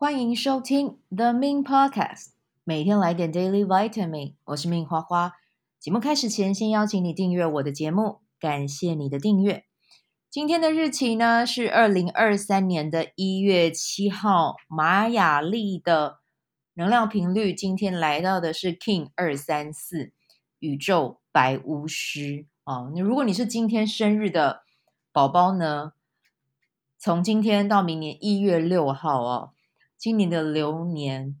欢迎收听 The Min Podcast，每天来点 Daily Vitamin。我是 Min 花花。节目开始前，先邀请你订阅我的节目，感谢你的订阅。今天的日期呢是二零二三年的一月七号，玛雅历的能量频率今天来到的是 King 二三四，宇宙白巫师哦。那如果你是今天生日的宝宝呢，从今天到明年一月六号哦。今年的流年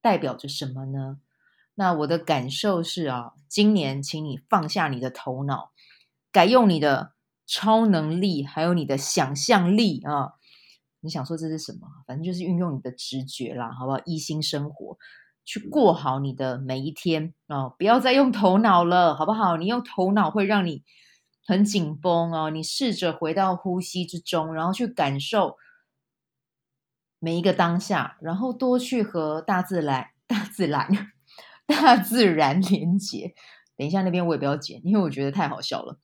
代表着什么呢？那我的感受是啊，今年请你放下你的头脑，改用你的超能力，还有你的想象力啊！你想说这是什么？反正就是运用你的直觉啦，好不好？一心生活，去过好你的每一天哦！不要再用头脑了，好不好？你用头脑会让你很紧绷哦。你试着回到呼吸之中，然后去感受。每一个当下，然后多去和大自然、大自然、大自然连接。等一下，那边我也不要剪，因为我觉得太好笑了。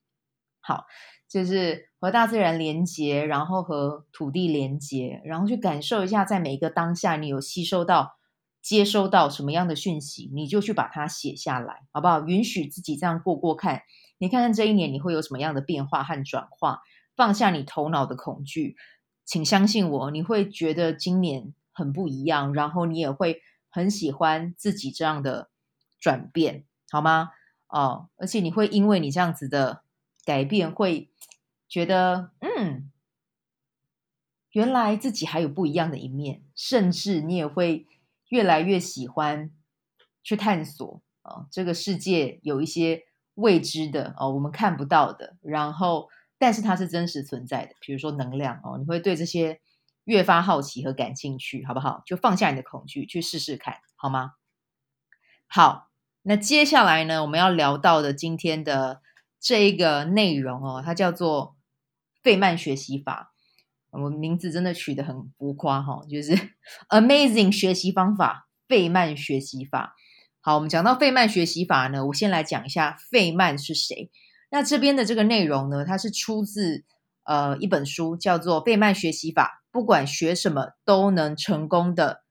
好，就是和大自然连接，然后和土地连接，然后去感受一下，在每一个当下，你有吸收到、接收到什么样的讯息，你就去把它写下来，好不好？允许自己这样过过看，你看看这一年你会有什么样的变化和转化，放下你头脑的恐惧。请相信我，你会觉得今年很不一样，然后你也会很喜欢自己这样的转变，好吗？哦，而且你会因为你这样子的改变，会觉得嗯，原来自己还有不一样的一面，甚至你也会越来越喜欢去探索哦，这个世界有一些未知的哦，我们看不到的，然后。但是它是真实存在的，比如说能量哦，你会对这些越发好奇和感兴趣，好不好？就放下你的恐惧，去试试看，好吗？好，那接下来呢，我们要聊到的今天的这一个内容哦，它叫做费曼学习法。我名字真的取得很浮夸哈、哦，就是 Amazing 学习方法，费曼学习法。好，我们讲到费曼学习法呢，我先来讲一下费曼是谁。那这边的这个内容呢，它是出自呃一本书，叫做《费曼学习法》，不管学什么都能成功的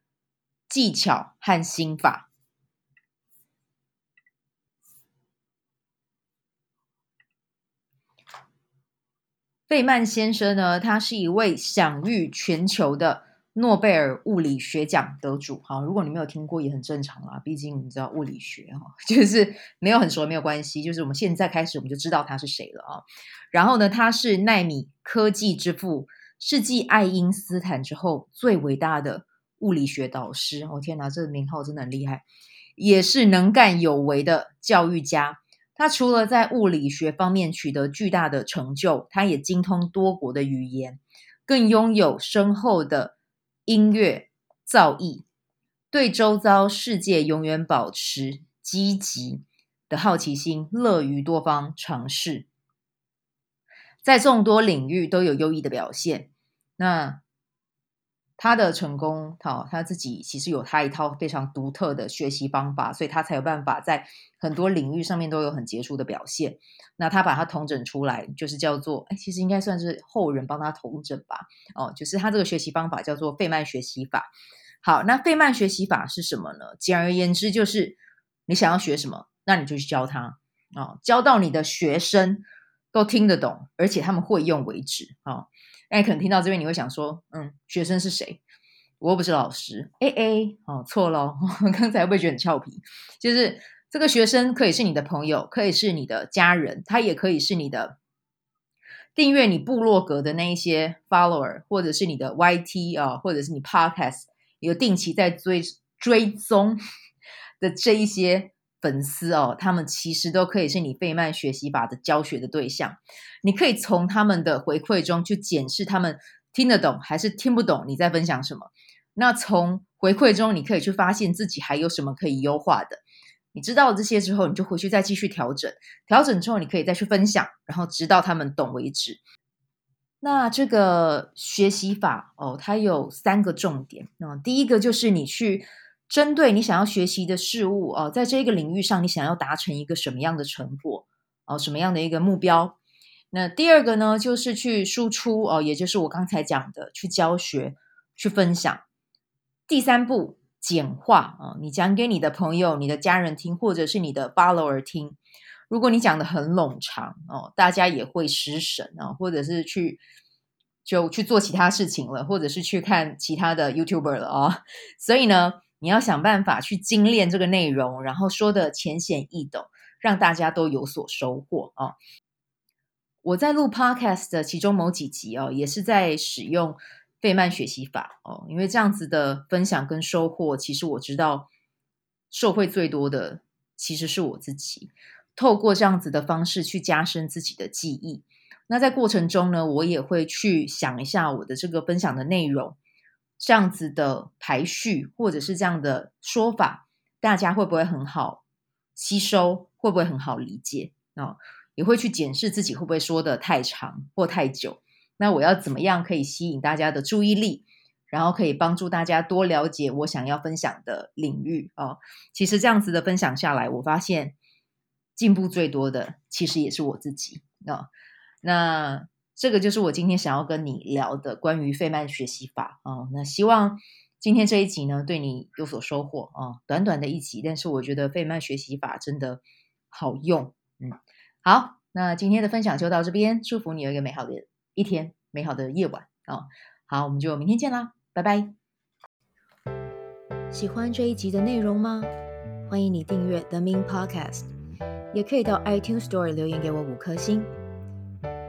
技巧和心法。费曼先生呢，他是一位享誉全球的。诺贝尔物理学奖得主，好，如果你没有听过也很正常啦，毕竟你知道物理学哈，就是没有很熟没有关系，就是我们现在开始我们就知道他是谁了啊。然后呢，他是奈米科技之父，是继爱因斯坦之后最伟大的物理学导师。哦天哪，这个名号真的很厉害，也是能干有为的教育家。他除了在物理学方面取得巨大的成就，他也精通多国的语言，更拥有深厚的。音乐造诣，对周遭世界永远保持积极的好奇心，乐于多方尝试，在众多领域都有优异的表现。那他的成功，他他自己其实有他一套非常独特的学习方法，所以他才有办法在很多领域上面都有很杰出的表现。那他把它统整出来，就是叫做，哎，其实应该算是后人帮他统整吧。哦，就是他这个学习方法叫做费曼学习法。好，那费曼学习法是什么呢？简而言之，就是你想要学什么，那你就去教他，哦，教到你的学生都听得懂，而且他们会用为止啊。哦那你可能听到这边，你会想说，嗯，学生是谁？我又不是老师。哎哎，哦，错了，刚才会不会觉得很俏皮？就是这个学生可以是你的朋友，可以是你的家人，他也可以是你的订阅你部落格的那一些 follower，或者是你的 YT 啊，或者是你 podcast 有定期在追追踪 的这一些。粉丝哦，他们其实都可以是你费曼学习法的教学的对象。你可以从他们的回馈中去检视他们听得懂还是听不懂你在分享什么。那从回馈中，你可以去发现自己还有什么可以优化的。你知道这些之后，你就回去再继续调整。调整之后，你可以再去分享，然后直到他们懂为止。那这个学习法哦，它有三个重点。那第一个就是你去。针对你想要学习的事物哦，在这个领域上，你想要达成一个什么样的成果哦，什么样的一个目标？那第二个呢，就是去输出哦，也就是我刚才讲的，去教学、去分享，第三步，简化啊，你讲给你的朋友、你的家人听，或者是你的 follower 听。如果你讲得很冗长哦，大家也会失神啊，或者是去就去做其他事情了，或者是去看其他的 YouTuber 了啊。所以呢，你要想办法去精炼这个内容，然后说的浅显易懂，让大家都有所收获啊。我在录 Podcast 的其中某几集哦，也是在使用费曼学习法哦，因为这样子的分享跟收获，其实我知道受惠最多的其实是我自己。透过这样子的方式去加深自己的记忆，那在过程中呢，我也会去想一下我的这个分享的内容，这样子的排序或者是这样的说法，大家会不会很好吸收？会不会很好理解？啊，也会去检视自己会不会说得太长或太久。那我要怎么样可以吸引大家的注意力，然后可以帮助大家多了解我想要分享的领域啊？其实这样子的分享下来，我发现。进步最多的其实也是我自己啊，那这个就是我今天想要跟你聊的关于费曼学习法啊。那希望今天这一集呢，对你有所收获啊。短短的一集，但是我觉得费曼学习法真的好用。嗯，好，那今天的分享就到这边，祝福你有一个美好的一天，美好的夜晚啊。好，我们就明天见啦，拜拜。喜欢这一集的内容吗？欢迎你订阅 The Min Podcast。也可以到 iTunes Store 留言给我五颗星，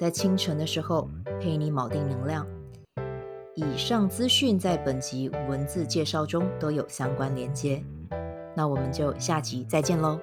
在清晨的时候陪你锚定能量。以上资讯在本集文字介绍中都有相关连接。那我们就下集再见喽。